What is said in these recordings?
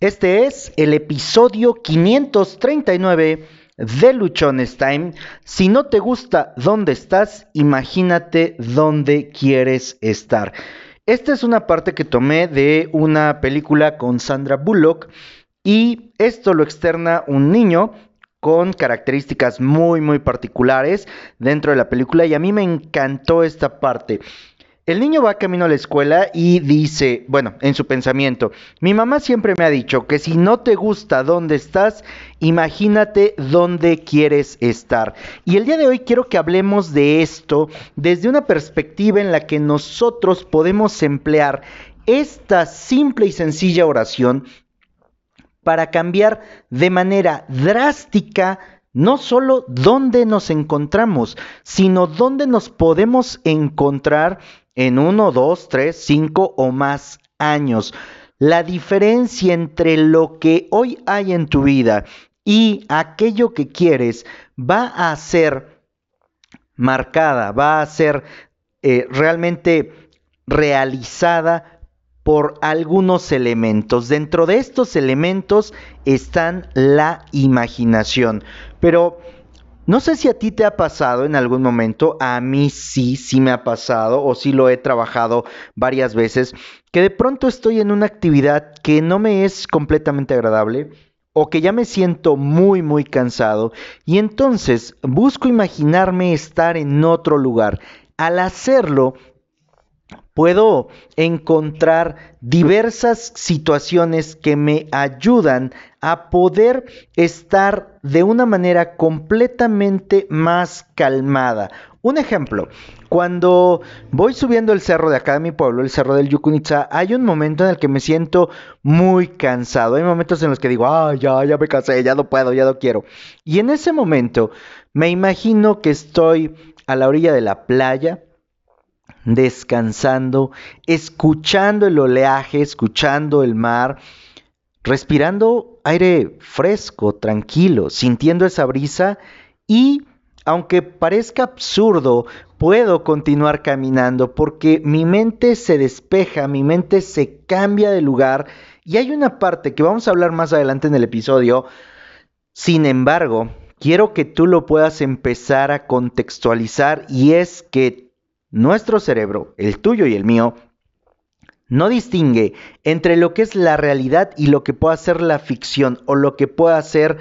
Este es el episodio 539 de Luchones Time. Si no te gusta dónde estás, imagínate dónde quieres estar. Esta es una parte que tomé de una película con Sandra Bullock y esto lo externa un niño con características muy muy particulares dentro de la película y a mí me encantó esta parte. El niño va camino a la escuela y dice, bueno, en su pensamiento, mi mamá siempre me ha dicho que si no te gusta dónde estás, imagínate dónde quieres estar. Y el día de hoy quiero que hablemos de esto desde una perspectiva en la que nosotros podemos emplear esta simple y sencilla oración para cambiar de manera drástica no solo dónde nos encontramos, sino dónde nos podemos encontrar en uno, dos, tres, cinco o más años. La diferencia entre lo que hoy hay en tu vida y aquello que quieres va a ser marcada, va a ser eh, realmente realizada por algunos elementos. Dentro de estos elementos están la imaginación. Pero no sé si a ti te ha pasado en algún momento, a mí sí, sí me ha pasado o sí lo he trabajado varias veces, que de pronto estoy en una actividad que no me es completamente agradable o que ya me siento muy muy cansado y entonces busco imaginarme estar en otro lugar. Al hacerlo, puedo encontrar diversas situaciones que me ayudan a poder estar de una manera completamente más calmada. Un ejemplo, cuando voy subiendo el cerro de acá de mi pueblo, el cerro del Yucunitza, hay un momento en el que me siento muy cansado. Hay momentos en los que digo, ah, ya, ya me cansé, ya no puedo, ya no quiero. Y en ese momento me imagino que estoy a la orilla de la playa, descansando, escuchando el oleaje, escuchando el mar, respirando aire fresco, tranquilo, sintiendo esa brisa y, aunque parezca absurdo, puedo continuar caminando porque mi mente se despeja, mi mente se cambia de lugar y hay una parte que vamos a hablar más adelante en el episodio. Sin embargo, quiero que tú lo puedas empezar a contextualizar y es que nuestro cerebro, el tuyo y el mío, no distingue entre lo que es la realidad y lo que pueda ser la ficción o lo que pueda ser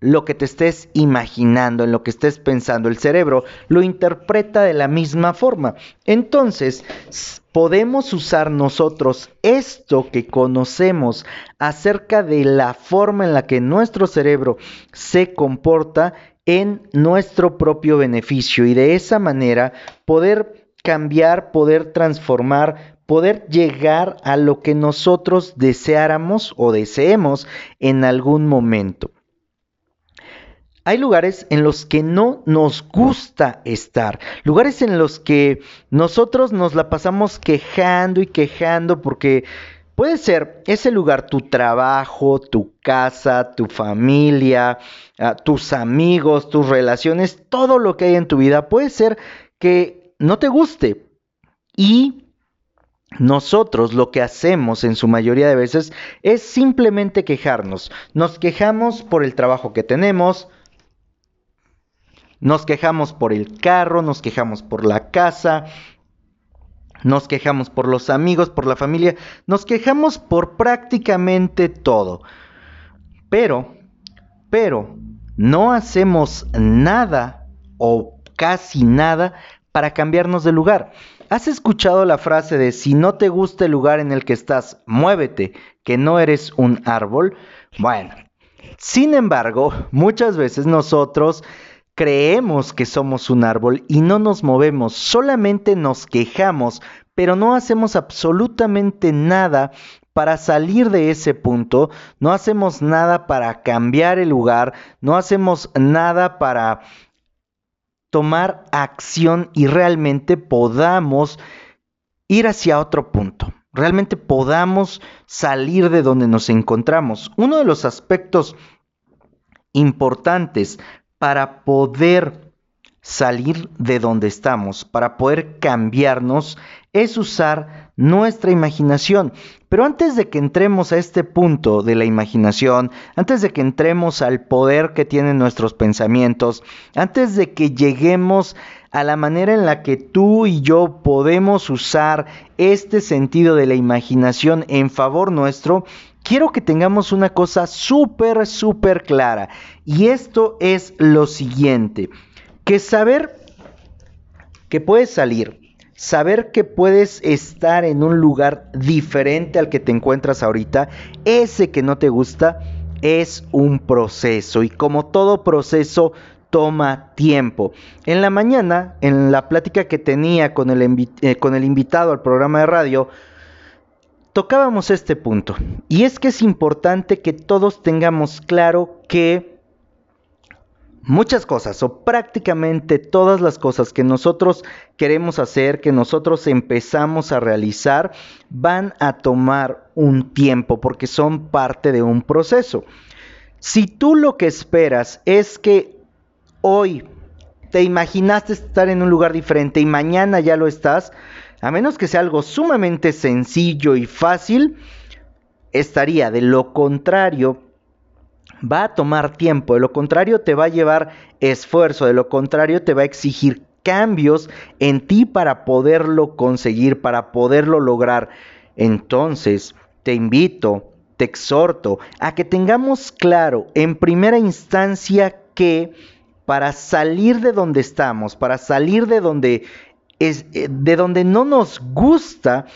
lo que te estés imaginando, en lo que estés pensando. El cerebro lo interpreta de la misma forma. Entonces, podemos usar nosotros esto que conocemos acerca de la forma en la que nuestro cerebro se comporta en nuestro propio beneficio y de esa manera poder cambiar, poder transformar, poder llegar a lo que nosotros deseáramos o deseemos en algún momento. Hay lugares en los que no nos gusta estar, lugares en los que nosotros nos la pasamos quejando y quejando porque Puede ser ese lugar tu trabajo, tu casa, tu familia, ah, tus amigos, tus relaciones, todo lo que hay en tu vida. Puede ser que no te guste. Y nosotros lo que hacemos en su mayoría de veces es simplemente quejarnos. Nos quejamos por el trabajo que tenemos, nos quejamos por el carro, nos quejamos por la casa, nos quejamos por los amigos, por la familia, nos quejamos por prácticamente todo. Pero, pero, no hacemos nada o casi nada para cambiarnos de lugar. ¿Has escuchado la frase de si no te gusta el lugar en el que estás, muévete, que no eres un árbol? Bueno, sin embargo, muchas veces nosotros creemos que somos un árbol y no nos movemos, solamente nos quejamos, pero no hacemos absolutamente nada para salir de ese punto, no hacemos nada para cambiar el lugar, no hacemos nada para tomar acción y realmente podamos ir hacia otro punto, realmente podamos salir de donde nos encontramos. Uno de los aspectos importantes para poder salir de donde estamos, para poder cambiarnos, es usar nuestra imaginación. Pero antes de que entremos a este punto de la imaginación, antes de que entremos al poder que tienen nuestros pensamientos, antes de que lleguemos a la manera en la que tú y yo podemos usar este sentido de la imaginación en favor nuestro, quiero que tengamos una cosa súper, súper clara. Y esto es lo siguiente, que saber que puedes salir, saber que puedes estar en un lugar diferente al que te encuentras ahorita, ese que no te gusta, es un proceso. Y como todo proceso, toma tiempo. En la mañana, en la plática que tenía con el, eh, con el invitado al programa de radio, tocábamos este punto. Y es que es importante que todos tengamos claro que muchas cosas o prácticamente todas las cosas que nosotros queremos hacer, que nosotros empezamos a realizar, van a tomar un tiempo porque son parte de un proceso. Si tú lo que esperas es que hoy te imaginaste estar en un lugar diferente y mañana ya lo estás, a menos que sea algo sumamente sencillo y fácil, estaría. De lo contrario, va a tomar tiempo. De lo contrario, te va a llevar esfuerzo. De lo contrario, te va a exigir cambios en ti para poderlo conseguir, para poderlo lograr. Entonces, te invito, te exhorto a que tengamos claro en primera instancia que para salir de donde estamos, para salir de donde es, eh, de donde no nos gusta,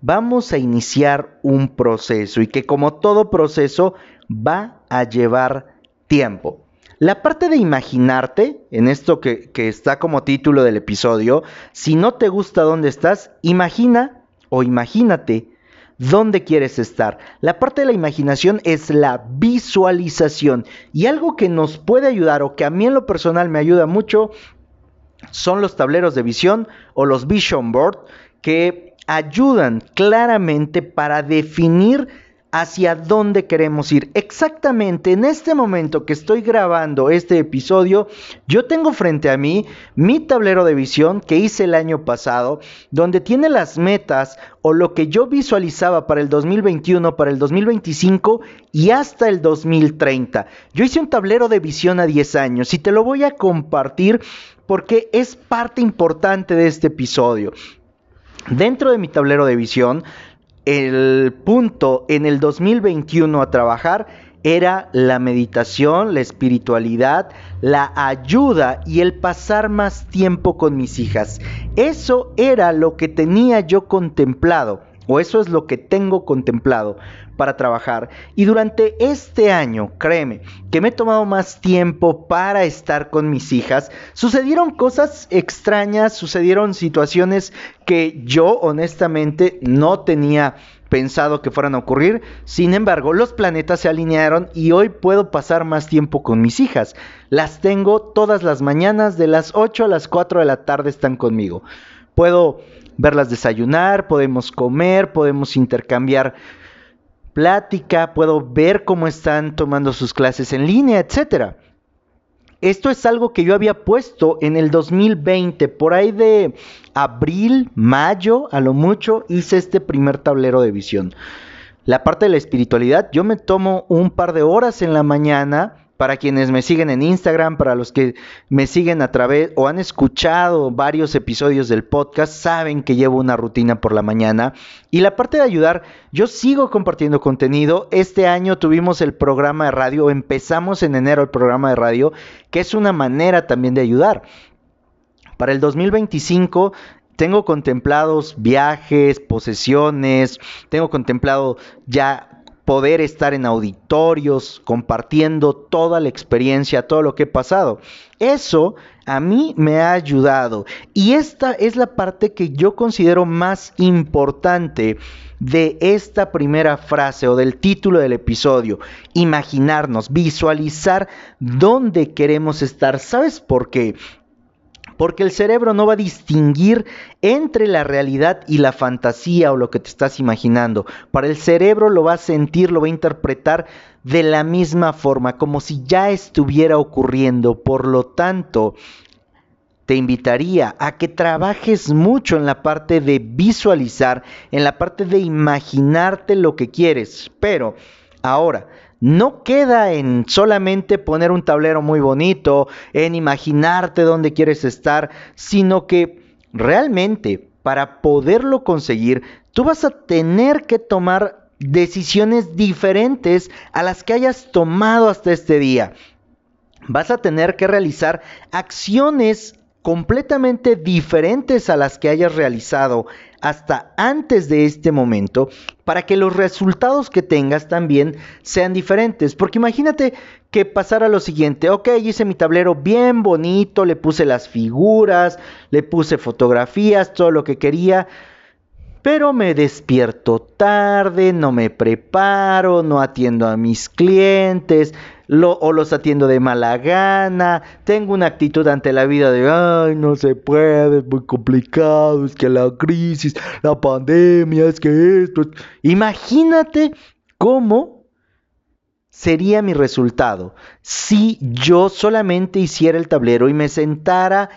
vamos a iniciar un proceso y que como todo proceso va a llevar tiempo. La parte de imaginarte, en esto que, que, está como título del episodio, si no te gusta dónde estás, imagina o imagínate dónde quieres estar. La parte de la imaginación es la visualización y algo que nos puede ayudar o que a mí en lo personal me ayuda mucho son los tableros de visión o los vision board que ayudan claramente para definir hacia dónde queremos ir. Exactamente en este momento que estoy grabando este episodio, yo tengo frente a mí mi tablero de visión que hice el año pasado, donde tiene las metas o lo que yo visualizaba para el 2021, para el 2025 y hasta el 2030. Yo hice un tablero de visión a 10 años y te lo voy a compartir porque es parte importante de este episodio. Dentro de mi tablero de visión, el punto en el 2021 a trabajar era la meditación, la espiritualidad, la ayuda y el pasar más tiempo con mis hijas. Eso era lo que tenía yo contemplado, o eso es lo que tengo contemplado para trabajar. Y durante este año, créeme, que me he tomado más tiempo para estar con mis hijas, sucedieron cosas extrañas, sucedieron situaciones que yo honestamente no tenía pensado que fueran a ocurrir. Sin embargo, los planetas se alinearon y hoy puedo pasar más tiempo con mis hijas. Las tengo todas las mañanas, de las 8 a las 4 de la tarde están conmigo. Puedo verlas desayunar, podemos comer, podemos intercambiar plática, puedo ver cómo están tomando sus clases en línea, etcétera. Esto es algo que yo había puesto en el 2020, por ahí de abril, mayo, a lo mucho, hice este primer tablero de visión. La parte de la espiritualidad, yo me tomo un par de horas en la mañana para quienes me siguen en Instagram, para los que me siguen a través o han escuchado varios episodios del podcast, saben que llevo una rutina por la mañana. Y la parte de ayudar, yo sigo compartiendo contenido. Este año tuvimos el programa de radio, empezamos en enero el programa de radio, que es una manera también de ayudar. Para el 2025 tengo contemplados viajes, posesiones, tengo contemplado ya poder estar en auditorios compartiendo toda la experiencia, todo lo que he pasado. Eso a mí me ha ayudado y esta es la parte que yo considero más importante de esta primera frase o del título del episodio. Imaginarnos, visualizar dónde queremos estar. ¿Sabes por qué? Porque el cerebro no va a distinguir entre la realidad y la fantasía o lo que te estás imaginando. Para el cerebro lo va a sentir, lo va a interpretar de la misma forma, como si ya estuviera ocurriendo. Por lo tanto, te invitaría a que trabajes mucho en la parte de visualizar, en la parte de imaginarte lo que quieres. Pero ahora, no queda en solamente poner un tablero muy bonito, en imaginarte dónde quieres estar, sino que realmente para poderlo conseguir, tú vas a tener que tomar decisiones diferentes a las que hayas tomado hasta este día. Vas a tener que realizar acciones completamente diferentes a las que hayas realizado hasta antes de este momento para que los resultados que tengas también sean diferentes. Porque imagínate que pasara lo siguiente, ok, hice mi tablero bien bonito, le puse las figuras, le puse fotografías, todo lo que quería, pero me despierto tarde, no me preparo, no atiendo a mis clientes, o los atiendo de mala gana, tengo una actitud ante la vida de, ay, no se puede, es muy complicado, es que la crisis, la pandemia, es que esto... Imagínate cómo sería mi resultado si yo solamente hiciera el tablero y me sentara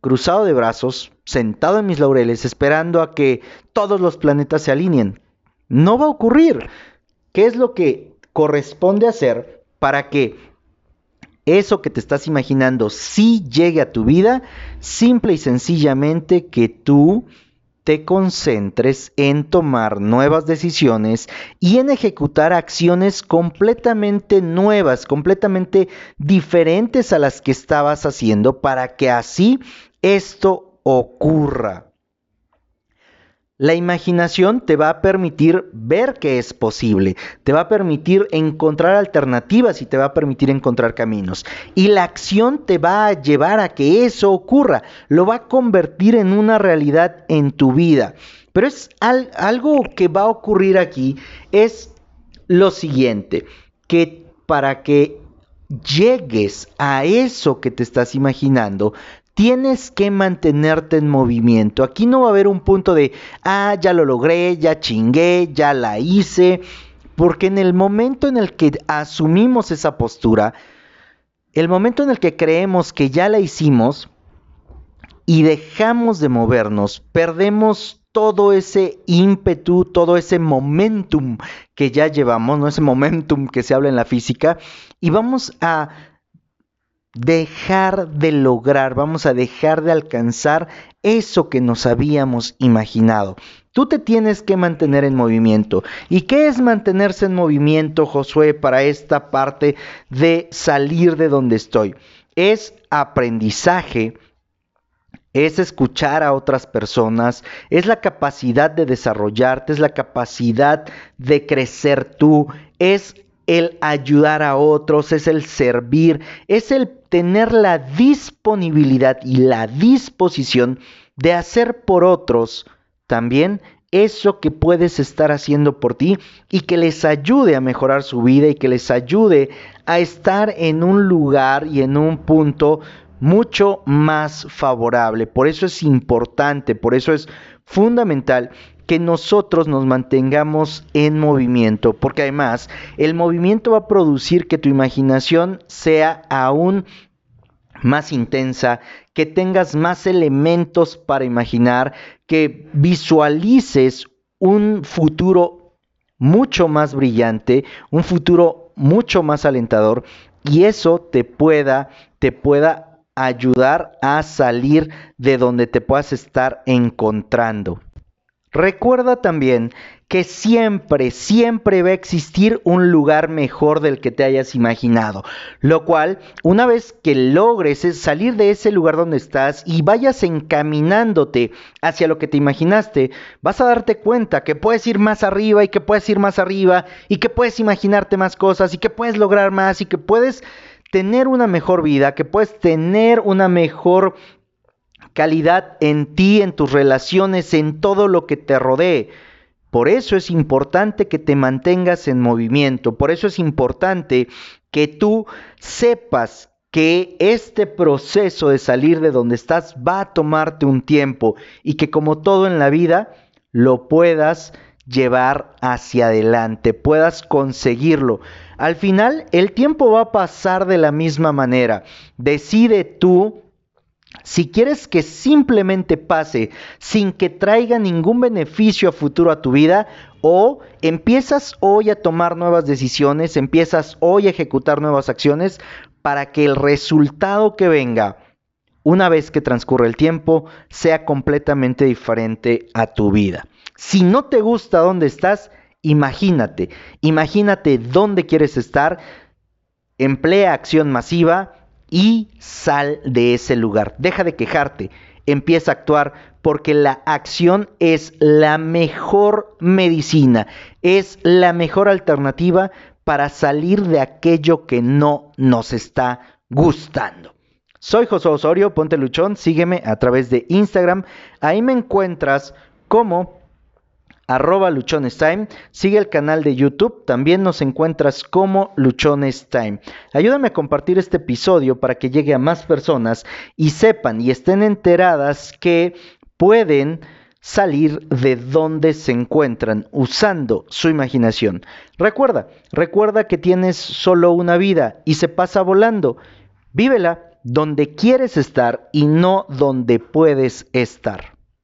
cruzado de brazos, sentado en mis laureles, esperando a que todos los planetas se alineen. No va a ocurrir. ¿Qué es lo que corresponde hacer para que eso que te estás imaginando sí llegue a tu vida? Simple y sencillamente que tú te concentres en tomar nuevas decisiones y en ejecutar acciones completamente nuevas, completamente diferentes a las que estabas haciendo para que así esto ocurra. La imaginación te va a permitir ver que es posible, te va a permitir encontrar alternativas y te va a permitir encontrar caminos. Y la acción te va a llevar a que eso ocurra, lo va a convertir en una realidad en tu vida. Pero es algo que va a ocurrir aquí es lo siguiente, que para que llegues a eso que te estás imaginando, tienes que mantenerte en movimiento. Aquí no va a haber un punto de, ah, ya lo logré, ya chingué, ya la hice, porque en el momento en el que asumimos esa postura, el momento en el que creemos que ya la hicimos y dejamos de movernos, perdemos todo ese ímpetu, todo ese momentum que ya llevamos, no ese momentum que se habla en la física, y vamos a dejar de lograr, vamos a dejar de alcanzar eso que nos habíamos imaginado. Tú te tienes que mantener en movimiento. ¿Y qué es mantenerse en movimiento, Josué, para esta parte de salir de donde estoy? Es aprendizaje, es escuchar a otras personas, es la capacidad de desarrollarte, es la capacidad de crecer tú, es el ayudar a otros, es el servir, es el tener la disponibilidad y la disposición de hacer por otros también eso que puedes estar haciendo por ti y que les ayude a mejorar su vida y que les ayude a estar en un lugar y en un punto mucho más favorable. Por eso es importante, por eso es fundamental que nosotros nos mantengamos en movimiento, porque además el movimiento va a producir que tu imaginación sea aún más intensa, que tengas más elementos para imaginar, que visualices un futuro mucho más brillante, un futuro mucho más alentador y eso te pueda te pueda ayudar a salir de donde te puedas estar encontrando. Recuerda también que siempre, siempre va a existir un lugar mejor del que te hayas imaginado. Lo cual, una vez que logres salir de ese lugar donde estás y vayas encaminándote hacia lo que te imaginaste, vas a darte cuenta que puedes ir más arriba y que puedes ir más arriba y que puedes imaginarte más cosas y que puedes lograr más y que puedes tener una mejor vida, que puedes tener una mejor calidad en ti, en tus relaciones, en todo lo que te rodee. Por eso es importante que te mantengas en movimiento, por eso es importante que tú sepas que este proceso de salir de donde estás va a tomarte un tiempo y que como todo en la vida lo puedas llevar hacia adelante, puedas conseguirlo. Al final el tiempo va a pasar de la misma manera. Decide tú Si quieres que simplemente pase sin que traiga ningún beneficio a futuro a tu vida, o empiezas hoy a tomar nuevas decisiones, empiezas hoy a ejecutar nuevas acciones para que el resultado que venga una vez que transcurre el tiempo sea completamente diferente a tu vida. Si no te gusta dónde estás, imagínate, imagínate dónde quieres estar, emplea acción masiva y sal de ese lugar. Deja de quejarte, empieza a actuar porque la acción es la mejor medicina, es la mejor alternativa para salir de aquello que no nos está gustando. Soy José Osorio, ponte luchón, sígueme a través de Instagram, ahí me encuentras como arroba Luchones Time. Sigue el canal de YouTube, también nos encuentras como Luchones Time. Ayúdame a compartir este episodio para que llegue a más personas y sepan y estén enteradas que pueden salir de donde se encuentran usando su imaginación. Recuerda, recuerda que tienes solo una vida y se pasa volando. Vívela donde quieres estar y no donde puedes estar.